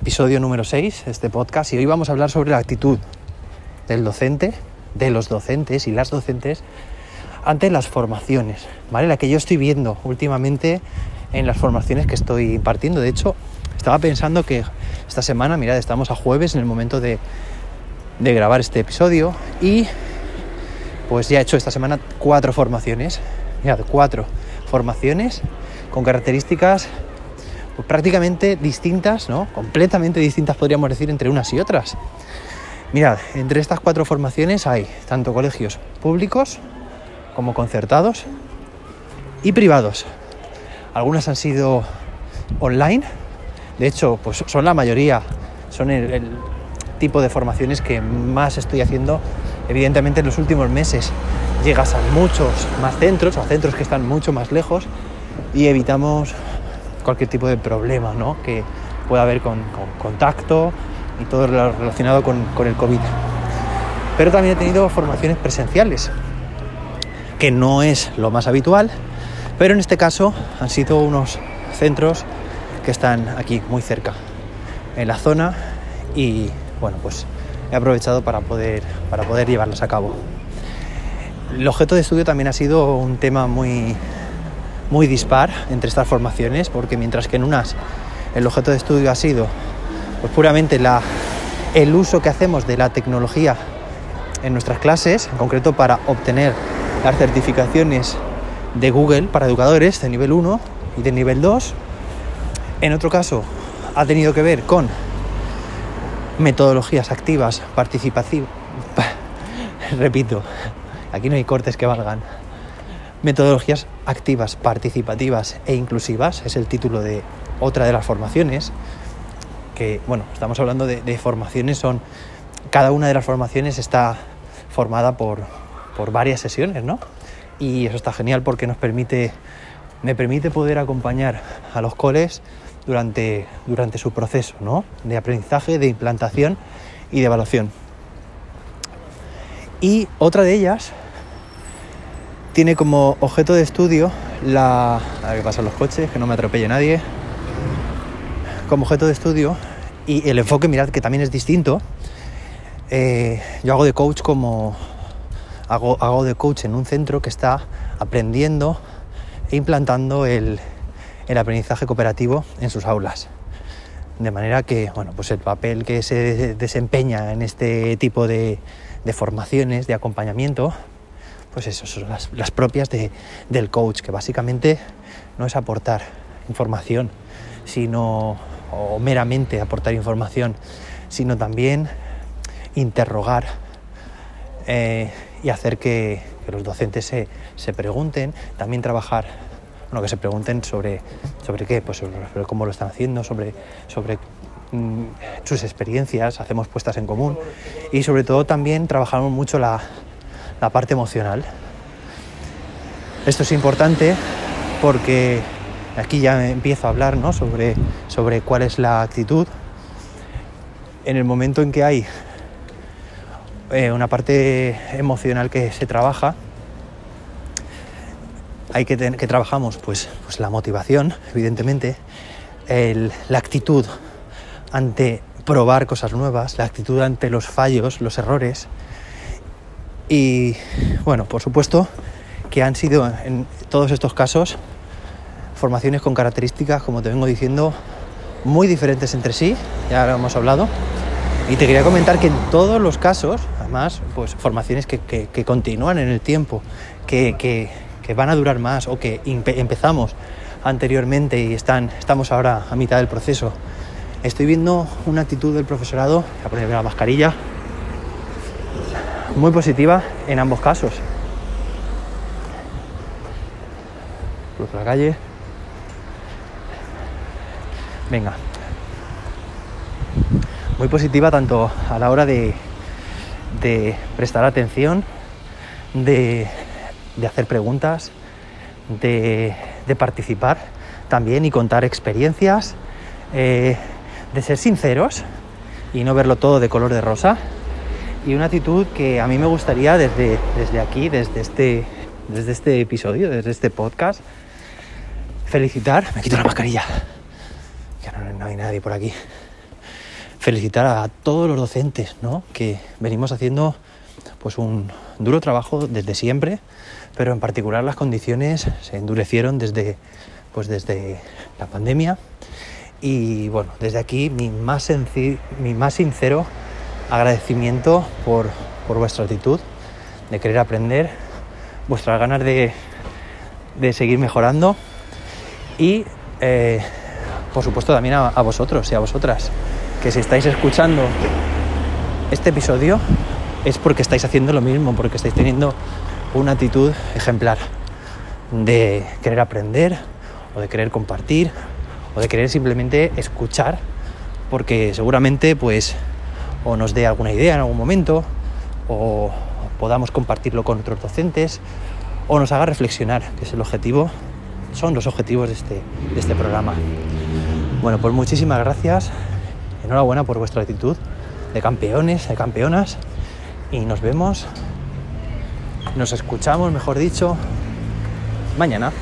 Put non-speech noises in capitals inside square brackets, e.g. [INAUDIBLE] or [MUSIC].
episodio número 6, este podcast, y hoy vamos a hablar sobre la actitud del docente, de los docentes y las docentes ante las formaciones, ¿vale? La que yo estoy viendo últimamente en las formaciones que estoy impartiendo. De hecho, estaba pensando que esta semana, mirad, estamos a jueves en el momento de, de grabar este episodio y pues ya he hecho esta semana cuatro formaciones, mirad, cuatro formaciones con características pues, prácticamente distintas, ¿no? Completamente distintas podríamos decir entre unas y otras. Mirad, entre estas cuatro formaciones hay tanto colegios públicos como concertados y privados. Algunas han sido online, de hecho, pues son la mayoría, son el, el tipo de formaciones que más estoy haciendo, evidentemente en los últimos meses. Llegas a muchos más centros, a centros que están mucho más lejos y evitamos cualquier tipo de problema ¿no? que pueda haber con, con contacto y todo lo relacionado con, con el COVID. Pero también he tenido formaciones presenciales, que no es lo más habitual, pero en este caso han sido unos centros que están aquí muy cerca, en la zona, y bueno, pues he aprovechado para poder, para poder llevarlos a cabo. El objeto de estudio también ha sido un tema muy, muy dispar entre estas formaciones, porque mientras que en unas el objeto de estudio ha sido pues, puramente la, el uso que hacemos de la tecnología en nuestras clases, en concreto para obtener las certificaciones de Google para educadores de nivel 1 y de nivel 2. En otro caso, ha tenido que ver con metodologías activas, participativas. [LAUGHS] Repito, aquí no hay cortes que valgan. Metodologías activas, participativas e inclusivas es el título de otra de las formaciones. Que, bueno, estamos hablando de, formaciones, son. Cada una de las formaciones está formada por, por varias sesiones, ¿no? Y eso está genial porque nos permite, me permite poder acompañar a los coles durante, durante su proceso, ¿no? De aprendizaje, de implantación y de evaluación. Y otra de ellas tiene como objeto de estudio la... A ver pasan los coches, que no me atropelle nadie. Como objeto de estudio y el enfoque, mirad que también es distinto. Eh, yo hago de coach como... Hago, hago de coach en un centro que está aprendiendo e implantando el, el aprendizaje cooperativo en sus aulas. De manera que, bueno, pues el papel que se desempeña en este tipo de formaciones, de acompañamiento, pues eso, son las, las propias de, del coach, que básicamente no es aportar información, sino, o meramente aportar información, sino también interrogar eh, y hacer que, los docentes se, se, pregunten, también trabajar, bueno, que se pregunten sobre, sobre qué, pues sobre, cómo lo están haciendo, sobre, sobre mmm, sus experiencias, hacemos puestas en común y sobre todo también trabajamos mucho la, la parte emocional. Esto es importante porque aquí ya empiezo a hablar ¿no? sobre, sobre cuál es la actitud. En el momento en que hay eh, una parte emocional que se trabaja, hay que, que trabajamos pues, pues la motivación, evidentemente, el, la actitud ante probar cosas nuevas, la actitud ante los fallos, los errores, y bueno, por supuesto que han sido en todos estos casos formaciones con características, como te vengo diciendo, muy diferentes entre sí, ya lo hemos hablado. Y te quería comentar que en todos los casos, además, pues formaciones que, que, continúan en el tiempo, que, que, van a durar más o que empezamos anteriormente y están, estamos ahora a mitad del proceso, estoy viendo una actitud del profesorado, voy a la mascarilla, muy positiva en ambos casos. Cruzo la calle. Venga. Muy positiva tanto a la hora de, prestar atención, de, hacer preguntas, de, de, participar también y contar experiencias, eh, de ser sinceros y no verlo todo de color de rosa y una actitud que a mí me gustaría desde, desde aquí, desde este, desde este episodio, desde este podcast, felicitar. Me quito la mascarilla, que no, no hay nadie por aquí. felicitar a todos los docentes, ¿no? Que venimos haciendo pues un duro trabajo desde siempre, pero en particular las condiciones se endurecieron desde pues desde la pandemia y bueno, desde aquí mi más, mi más sincero agradecimiento por, por vuestra actitud de querer aprender, vuestras ganas de, de seguir mejorando y eh, por supuesto también a, vosotros y a vosotras que si estáis escuchando este episodio es porque estáis haciendo lo mismo, porque estáis teniendo una actitud ejemplar de querer aprender o de querer compartir o de querer simplemente escuchar porque seguramente pues o nos dé alguna idea en algún momento o podamos compartirlo con otros docentes o nos haga reflexionar, que es el objetivo, son los objetivos de este, de este programa. Bueno, pues muchísimas gracias, enhorabuena por vuestra actitud de campeones, de campeonas, y nos vemos, nos escuchamos, mejor dicho, mañana.